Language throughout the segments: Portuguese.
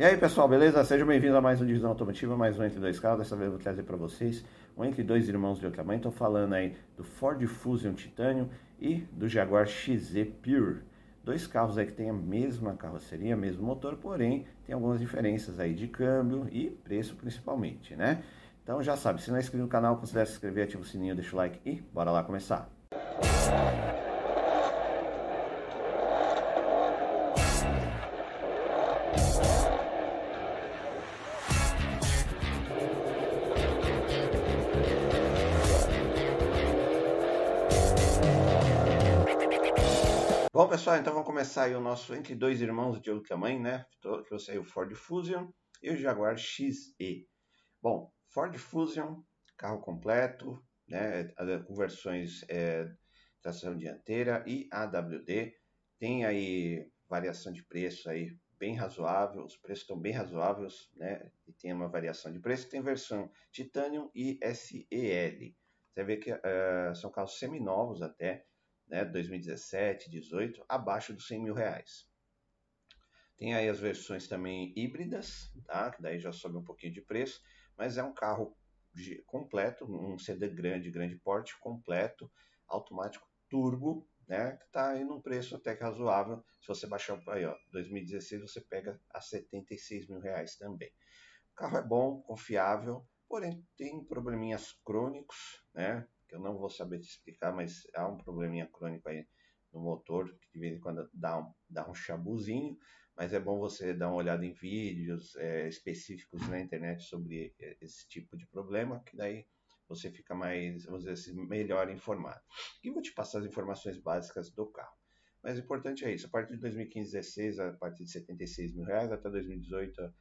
E aí pessoal, beleza? Sejam bem-vindos a mais um Divisão Automotiva, mais um Entre Dois Carros. Dessa vez eu vou trazer para vocês um Entre Dois Irmãos de outra mãe. Estou falando aí do Ford Fusion Titanium e do Jaguar XZ Pure. Dois carros aí que têm a mesma carroceria, mesmo motor, porém tem algumas diferenças aí de câmbio e preço principalmente, né? Então já sabe, se não é inscrito no canal, considere se inscrever, ativa o sininho, deixa o like e bora lá começar. Bom, pessoal, então vamos começar aí o nosso Entre Dois Irmãos de Outro Tamanho, né? Que você aí o Ford Fusion e o Jaguar XE. Bom, Ford Fusion, carro completo, né? Com versões é, tração dianteira e AWD. Tem aí variação de preço aí bem razoável, os preços estão bem razoáveis, né? E tem uma variação de preço. Tem versão Titanium e SEL. Você vê que uh, são carros seminovos até, né, 2017, 18, abaixo dos 100 mil reais. Tem aí as versões também híbridas, tá? que daí já sobe um pouquinho de preço, mas é um carro completo, um sedã grande, grande porte, completo, automático turbo, né? que está aí num preço até que razoável. Se você baixar aí, ó, 2016 você pega a 76 mil reais também. O carro é bom, confiável, porém tem probleminhas crônicos, né? Que eu não vou saber te explicar, mas há um probleminha crônico aí no motor, que de vez em quando dá um, dá um chabuzinho, mas é bom você dar uma olhada em vídeos é, específicos na internet sobre esse tipo de problema, que daí você fica mais, vamos dizer assim, melhor informado. E vou te passar as informações básicas do carro. Mas o importante é isso, a partir de 2015, 16, a partir de 76 mil reais, até 2018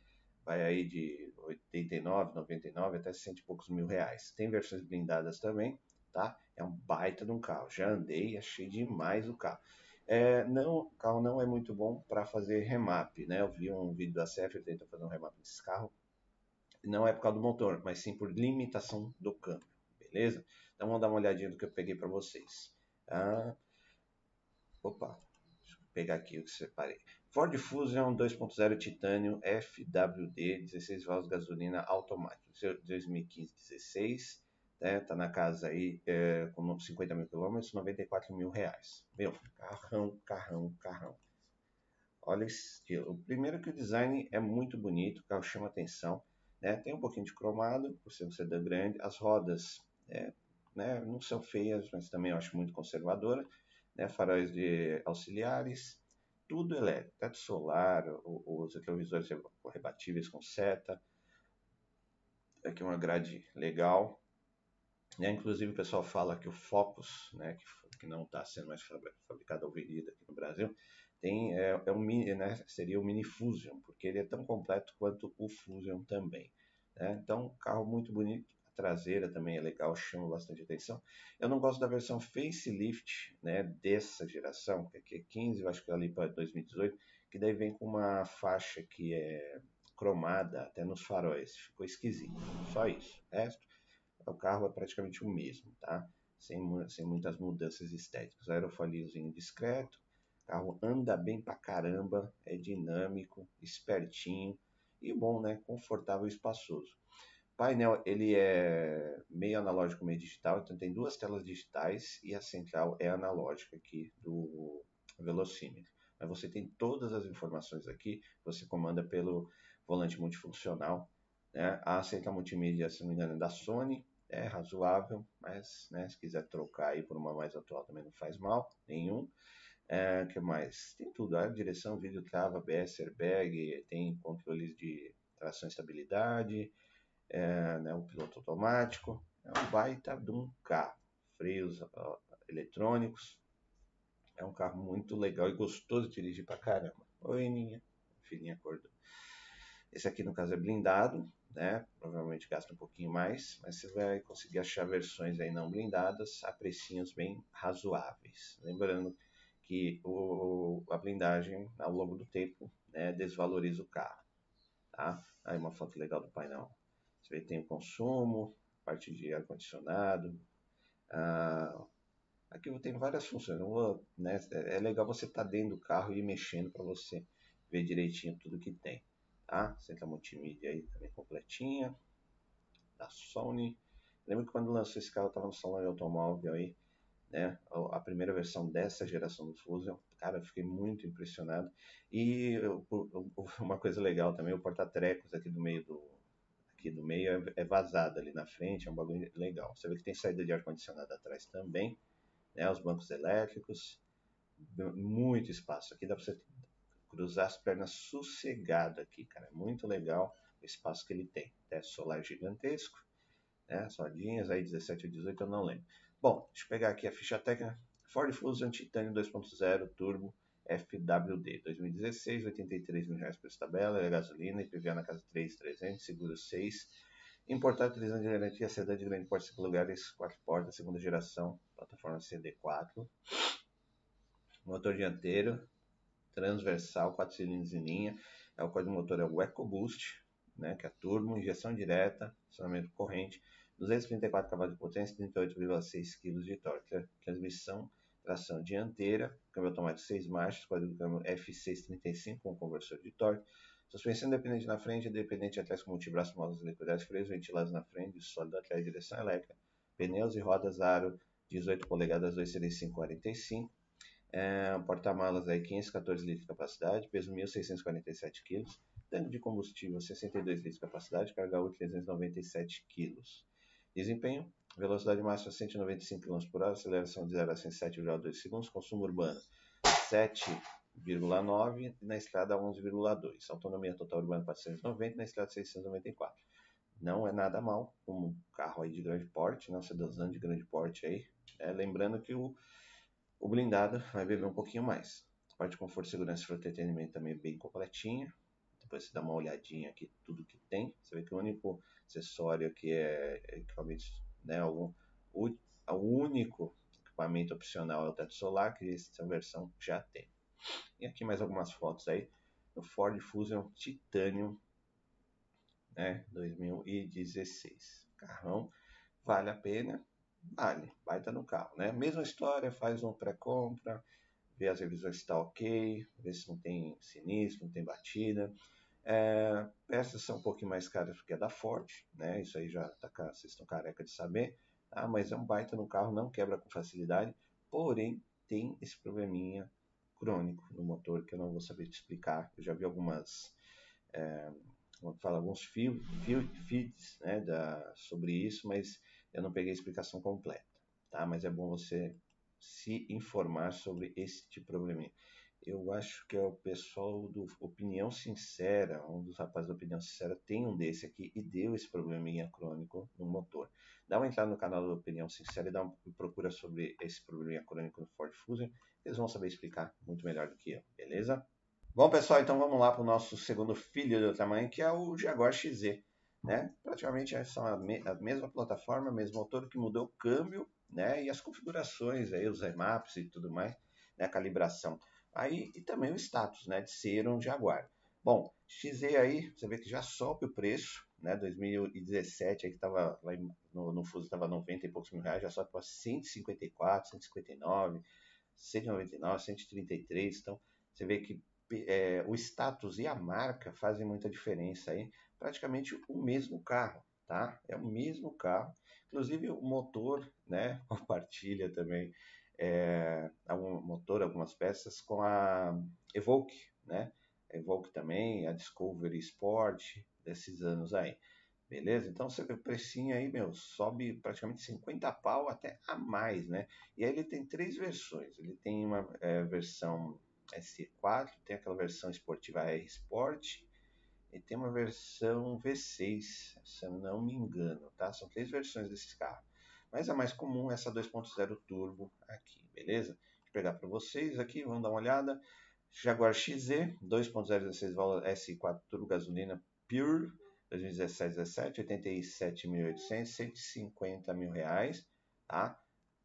vai aí de 89, 99 até 100 e poucos mil reais. Tem versões blindadas também, tá? É um baita de um carro. Já andei, achei demais o carro. É, não, o carro não é muito bom para fazer remap, né? Eu vi um vídeo da CF tenta fazer um remap desse carro. Não é por causa do motor, mas sim por limitação do câmbio, beleza? Então vamos dar uma olhadinha do que eu peguei para vocês. Ah, opa, deixa eu pegar aqui o que separei. Ford Fusion 2.0 Titânio FWD 16 válvulas gasolina automático 2015-16 né? Tá na casa aí é, com 50 mil quilômetros, 94 mil reais. Meu, carrão, carrão, carrão. Olha esse estilo. Primeiro que o design é muito bonito, o carro chama atenção. Né? Tem um pouquinho de cromado, por ser um sedã grande. As rodas é, né, não são feias, mas também eu acho muito conservadora. Né? Faróis de auxiliares, tudo elétrico. Teto solar, os retrovisores rebatíveis com seta. Aqui uma grade legal, né? Inclusive o pessoal fala que o Focus, né, que, que não está sendo mais fabricado ou vendido aqui no Brasil, tem, é, é um mini, né, seria o Mini Fusion, porque ele é tão completo quanto o Fusion também. Né? Então, carro muito bonito, a traseira também é legal, chama bastante atenção. Eu não gosto da versão facelift né, dessa geração, que aqui é 15, eu acho que é ali para 2018, que daí vem com uma faixa que é cromada até nos faróis, ficou esquisito, só isso. O resto, o carro é praticamente o mesmo, tá? Sem, sem muitas mudanças estéticas. Aerofoliozinho discreto, carro anda bem pra caramba, é dinâmico, espertinho e bom, né? Confortável e espaçoso. Painel ele é meio analógico, meio digital, então tem duas telas digitais e a central é analógica aqui do velocímetro. Mas você tem todas as informações aqui, você comanda pelo volante multifuncional. Né? A central multimídia, se não me engano, é da Sony, é razoável, mas né, se quiser trocar aí por uma mais atual também não faz mal nenhum. É, que mais? Tem tudo, a direção, vídeo, trava, ABS, airbag, tem controles de tração e estabilidade, é, né, o piloto automático, é um baita de um carro, freios ó, eletrônicos, é um carro muito legal e gostoso de dirigir pra caramba. Oi, Ninha, filhinha acordou. Esse aqui no caso é blindado, né? Provavelmente gasta um pouquinho mais, mas você vai conseguir achar versões aí não blindadas a precinhos bem razoáveis. Lembrando que o, a blindagem ao longo do tempo né, desvaloriza o carro. Tá? Aí uma foto legal do painel. Você vê tem o consumo, parte de ar-condicionado. Ah, aqui tem várias funções. Vou, né, é legal você estar tá dentro do carro e mexendo para você ver direitinho tudo que tem. Tá? Central multimídia aí também completinha, da Sony. Lembro que quando lançou esse carro eu estava no salão de automóvel aí, né? A primeira versão dessa geração do Fusion. Cara, eu fiquei muito impressionado. E uma coisa legal também, o porta-trecos aqui do meio do aqui do meio é, é vazado ali na frente, é um bagulho legal. Você vê que tem saída de ar-condicionado atrás também, né? Os bancos elétricos, muito espaço. Aqui dá para você cruzar as pernas sossegado aqui, cara. É muito legal o espaço que ele tem. Teto solar gigantesco, né? Sodinhas aí 17 ou 18, eu não lembro. Bom, deixa eu pegar aqui a ficha técnica. Ford Fusion Titanium 2.0 Turbo FWD 2016, 83 mil reais por tabela, é gasolina, IPVA na casa 3,300, seguro 6, importado utilizando de garantia sedã de grande porte 5 lugares, 4 portas, segunda geração, plataforma CD4, motor dianteiro, transversal, 4 cilindros em linha, é o código motor é o EcoBoost, né, que é turbo, injeção direta, acionamento corrente, 234 cavalos de potência, 38,6 kg de torque, transmissão tração dianteira, câmbio automático 6 marchas, código câmbio F635 com conversor de torque, suspensão independente na frente, independente atrás com multibraço, molas liquidados, freios ventilados na frente, sólido atrás, direção elétrica, pneus e rodas aro 18 polegadas 23545, é, porta-malas aí 514 litros de capacidade, peso 1.647 kg, tanque de combustível 62 litros de capacidade, carga útil 397 kg. Desempenho Velocidade máxima 195 km por hora, aceleração de 0 a 107,2 segundos, consumo urbano 7,9 na estrada 11,2. Autonomia total urbana 490 na estrada 694. Não é nada mal, um carro aí de grande porte, né, um sedãzão de grande porte aí. É, lembrando que o, o blindado vai beber um pouquinho mais. parte de conforto, segurança e entretenimento também bem completinha. Depois você dá uma olhadinha aqui tudo que tem. Você vê que o único acessório aqui é equipamentos né? O, o único equipamento opcional é o teto solar, que essa versão já tem. E aqui mais algumas fotos aí do Ford Fusion Titanium né, 2016. Carrão, vale a pena? Vale, baita no carro, né? Mesma história, faz um pré-compra, vê as revisões se está ok, vê se não tem sinistro, não tem batida. É, peças são um pouquinho mais caras porque é da Ford, né? Isso aí já tá, vocês estão careca de saber. Tá? Mas é um baita no carro, não quebra com facilidade. Porém, tem esse probleminha crônico no motor que eu não vou saber te explicar. Eu já vi algumas, é, fala, alguns feeds né, da, sobre isso, mas eu não peguei a explicação completa. Tá? Mas é bom você se informar sobre esse tipo probleminha eu acho que é o pessoal do Opinião Sincera, um dos rapazes da Opinião Sincera tem um desse aqui e deu esse probleminha crônico no motor. Dá uma entrada no canal da Opinião Sincera e dá uma procura sobre esse probleminha crônico no Ford Fusion, eles vão saber explicar muito melhor do que eu, beleza? Bom, pessoal, então vamos lá para o nosso segundo filho do tamanho, que é o Jaguar XZ. Né? Praticamente é são a, me a mesma plataforma, mesmo motor que mudou o câmbio né? e as configurações, aí, os remaps e tudo mais, né? a calibração. Aí, e também o status né, de ser um Jaguar. Bom, XZ aí, você vê que já sobe o preço, né? 2017 aí que estava lá em, no, no Fuso estava 90 e poucos mil reais, já sobe para 154, 159, 199, 133. Então, você vê que é, o status e a marca fazem muita diferença aí. Praticamente o mesmo carro, tá? É o mesmo carro. Inclusive o motor, né? Compartilha também é, algum motor, algumas peças com a Evoque, né? A Evoque também, a Discovery Sport, desses anos aí. Beleza? Então você vê o precinho aí, meu, sobe praticamente 50 pau até a mais, né? E aí ele tem três versões. Ele tem uma é, versão SC4, tem aquela versão esportiva R Sport e tem uma versão V6, se eu não me engano, tá? São três versões desses carros. Mas a mais comum é essa 2.0 turbo aqui, beleza? Vou pegar para vocês aqui, vamos dar uma olhada. Jaguar XZ 2.016 válvula S4 turbo gasolina Pure 2017 17 87.800 150 mil reais, tá?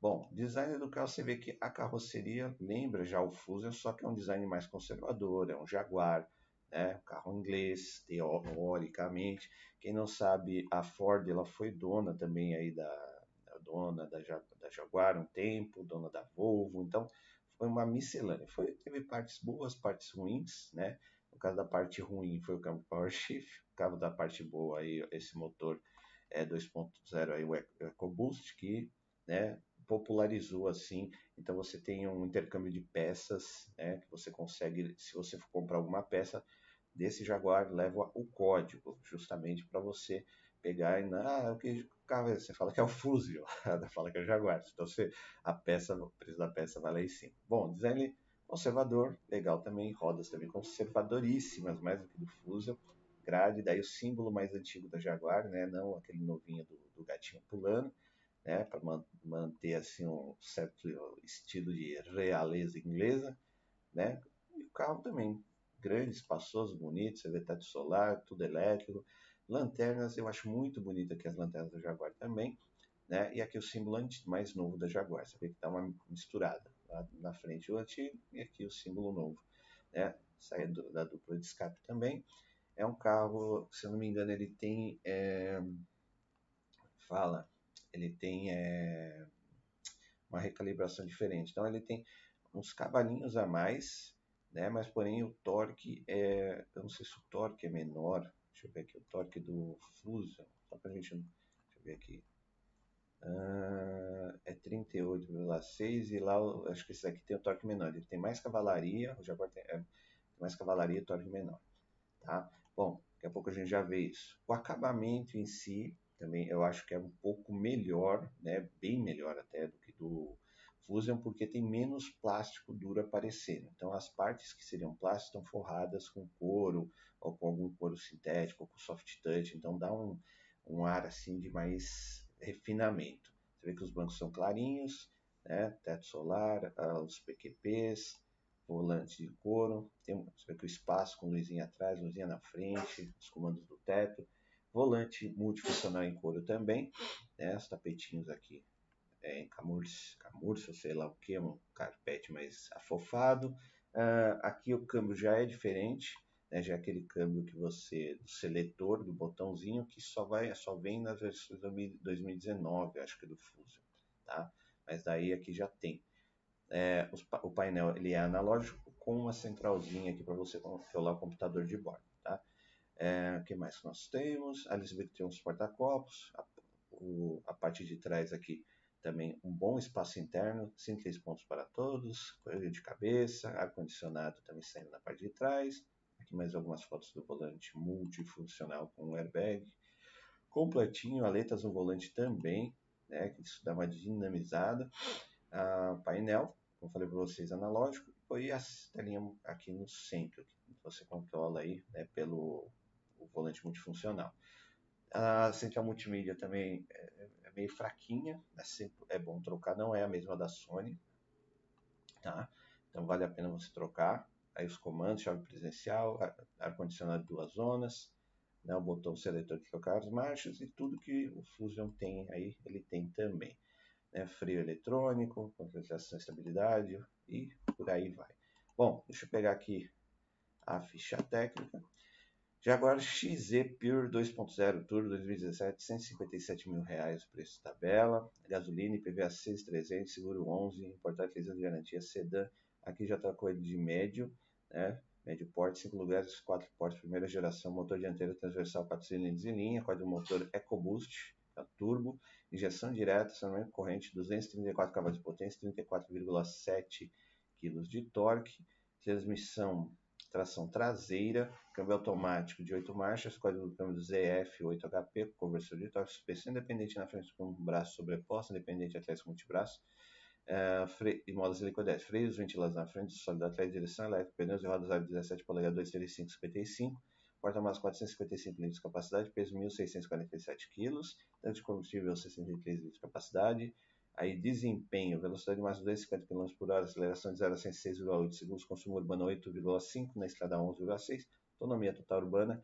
Bom, design do carro, você vê que a carroceria lembra já o Fusion, só que é um design mais conservador, é um Jaguar, né? carro inglês, teoricamente. Quem não sabe, a Ford ela foi dona também aí da, dona da, da Jaguar um tempo, dona da Volvo, então foi uma miscelânea. Foi, teve partes boas, partes ruins, né? No caso da parte ruim foi o câmbio Power Shift, no caso da parte boa aí esse motor é 2.0 aí o EcoBoost que né, popularizou assim. Então você tem um intercâmbio de peças, né, que você consegue, se você for comprar alguma peça desse Jaguar, leva o código justamente para você pegar e ah, o que carro é? Você fala que é o Fusion, fala que é o Jaguar. Então você a peça, o preço da peça vai lá em cima. Bom, design conservador, legal também, rodas também conservadoríssimas, mais do que do Fusion. Grade, daí o símbolo mais antigo da Jaguar, né, não aquele novinho do, do gatinho pulando né, para man manter assim um certo estilo de realeza inglesa, né? E o carro também grande, espaçoso, bonito, você vê teto solar, tudo elétrico, lanternas, eu acho muito bonito aqui as lanternas da Jaguar também, né? E aqui o símbolo mais novo da Jaguar, você vê que tá uma misturada, lá na frente o antigo e aqui o símbolo novo, né? Sai da dupla de escape também. É um carro, se eu não me engano, ele tem é, fala ele tem é, uma recalibração diferente. Então ele tem uns cavalinhos a mais, né? Mas porém o torque é, eu não sei se o torque é menor. Deixa eu ver aqui o torque do Fusion, só para a gente, deixa eu ver aqui. Uh, é 38,6 e lá acho que esse aqui tem o torque menor. Ele tem mais cavalaria, o Jaguar tem, é, tem mais cavalaria e torque menor, tá? Bom, daqui a pouco a gente já vê isso. O acabamento em si também eu acho que é um pouco melhor, né, bem melhor até do que do Fusion, porque tem menos plástico duro aparecendo. Então as partes que seriam plásticas estão forradas com couro, ou com algum couro sintético, ou com soft touch, então dá um, um ar assim de mais refinamento. Você vê que os bancos são clarinhos, né, teto solar, ah, os PQPs, volante de couro, tem, você vê que o espaço com luzinha atrás, luzinha na frente, os comandos do teto, Volante multifuncional em couro também, né? Os tapetinhos aqui é, em camurça, camurça, sei lá o que, um carpete mais afofado. Uh, aqui o câmbio já é diferente, né? Já é aquele câmbio que você, do seletor, do botãozinho, que só vai, só vem nas versões 2019, acho que do Fusion, tá? Mas daí aqui já tem. É, os, o painel ele é analógico com uma centralzinha aqui para você controlar o computador de bordo. É, o que mais nós temos? A Elizabeth tem uns porta-copos. A, a parte de trás aqui também um bom espaço interno, simples pontos para todos, coelho de cabeça, ar-condicionado também saindo na parte de trás. Aqui mais algumas fotos do volante multifuncional com airbag. Completinho, aletas no volante também, né, que isso dá uma dinamizada. Ah, painel, como falei para vocês, analógico. E a telinha aqui no centro, que você controla aí né, pelo o volante multifuncional. A central multimídia também é, é meio fraquinha, é, é bom trocar, não é a mesma da Sony, tá? Então vale a pena você trocar. Aí os comandos, chave presencial, ar-condicionado duas zonas, né, o botão seletor que trocar as marchas e tudo que o Fusion tem aí, ele tem também. Né, freio eletrônico, controle de estabilidade e por aí vai. Bom, deixa eu pegar aqui a ficha técnica. Jaguar XZ Pure 2.0 Turbo 2017, 157 mil reais o preço tabela. Gasolina IPVA 6300, seguro 11, importado de garantia sedã. Aqui já está com ele de médio, né? Médio porte, 5 lugares, 4 portas, primeira geração, motor dianteiro transversal 4 cilindros em linha, quadro motor EcoBoost, turbo, injeção direta, acionamento corrente, 234 cavalos de potência, 34,7 kg de torque, transmissão tração traseira, câmbio automático de 8 marchas, código do câmbio ZF 8HP, conversor de torque, suspensão independente na frente com braço sobreposto, independente atrás com multibraço, uh, freio, e molas freios ventilados na frente, sólido atrás, direção elétrica, pneus e rodas aro 17 polegadas 235 55, porta-malas 455 litros de capacidade, peso 1.647 kg, tanque de combustível 63 litros de capacidade, Aí desempenho, velocidade máxima 250 km por hora, aceleração de 0 a 106,8 segundos, consumo urbano 8,5, na estrada 11,6, autonomia total urbana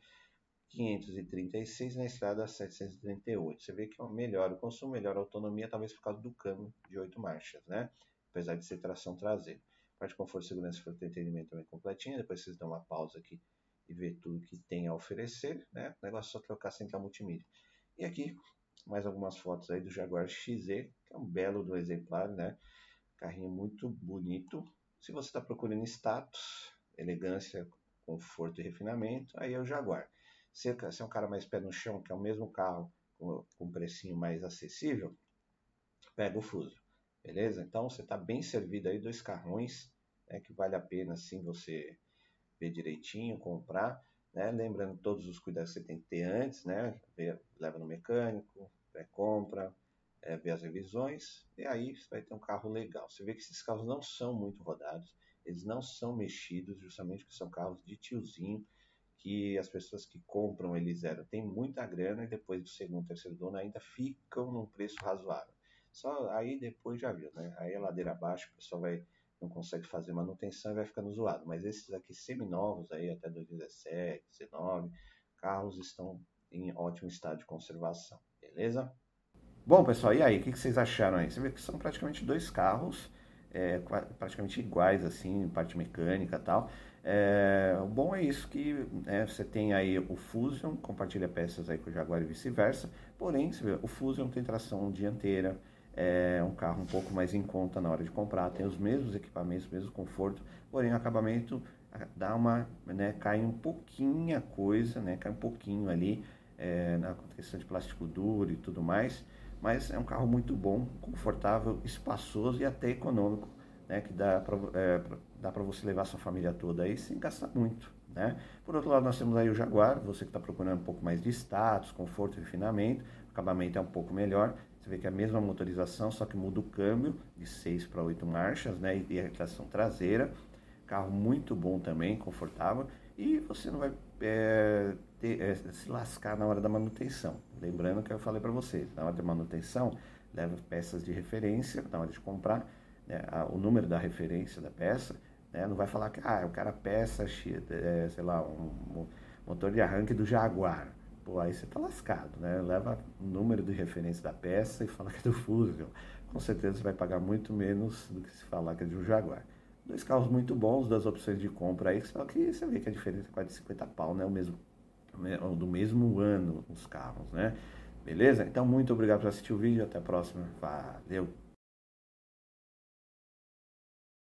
536, na estrada 738. Você vê que melhora o consumo, melhora a autonomia, talvez por causa do câmbio de 8 marchas, né? Apesar de ser tração traseira. Parte de conforto, segurança e entretenimento também completinha. Depois vocês dão uma pausa aqui e ver tudo que tem a oferecer, né? O negócio é só trocar central multimídia. E aqui mais algumas fotos aí do Jaguar XZ, que é um belo do exemplar, né? Carrinho muito bonito. Se você está procurando status, elegância conforto e refinamento, aí é o Jaguar. Se é um cara mais pé no chão, que é o mesmo carro com, com um precinho mais acessível, pega o Fuso, beleza? Então você está bem servido aí, dois carrões, né, que vale a pena sim você ver direitinho, comprar, né? Lembrando todos os cuidados que você tem que ter antes, né? Leva no mecânico, pré-compra, é, ver as revisões, e aí você vai ter um carro legal. Você vê que esses carros não são muito rodados, eles não são mexidos, justamente porque são carros de tiozinho, que as pessoas que compram eles eram, tem muita grana e depois do segundo, terceiro dono ainda ficam num preço razoável. Só aí depois já viu, né? Aí a ladeira abaixo, o pessoal vai não consegue fazer manutenção e vai ficando zoado. Mas esses aqui seminovos aí até 2017, 2019, carros estão em ótimo estado de conservação, beleza? Bom, pessoal, e aí, o que vocês acharam aí? Você vê que são praticamente dois carros é, praticamente iguais, assim, parte mecânica e tal. É, o bom é isso que né, você tem aí o Fusion, compartilha peças aí com o Jaguar e vice-versa, porém, vê, o Fusion tem tração dianteira, é um carro um pouco mais em conta na hora de comprar, tem os mesmos equipamentos, mesmo conforto, porém o acabamento dá uma, né, cai um pouquinho a coisa, né, cai um pouquinho ali é, na questão de plástico duro e tudo mais, mas é um carro muito bom, confortável, espaçoso e até econômico, né, que dá para é, dá para você levar sua família toda aí sem gastar muito. Né? Por outro lado, nós temos aí o Jaguar, você que está procurando um pouco mais de status, conforto refinamento, acabamento é um pouco melhor. Você vê que é a mesma motorização, só que muda o câmbio de 6 para 8 marchas né? e a tração traseira. Carro muito bom também, confortável. E você não vai é, ter, é, se lascar na hora da manutenção. Lembrando que eu falei para vocês, na hora da manutenção, leva peças de referência na hora de comprar, né, o número da referência da peça, né, não vai falar que ah, o cara peça, é, sei lá, um motor de arranque do Jaguar. Pô, aí você tá lascado, né? Leva o número de referência da peça e fala que é do Fusion. Com certeza você vai pagar muito menos do que se falar que é de um Jaguar. Dois carros muito bons, duas opções de compra aí, só que você vê que a diferença é quase 50 pau, né? O mesmo do mesmo ano os carros, né? Beleza? Então, muito obrigado por assistir o vídeo. Até a próxima. Valeu!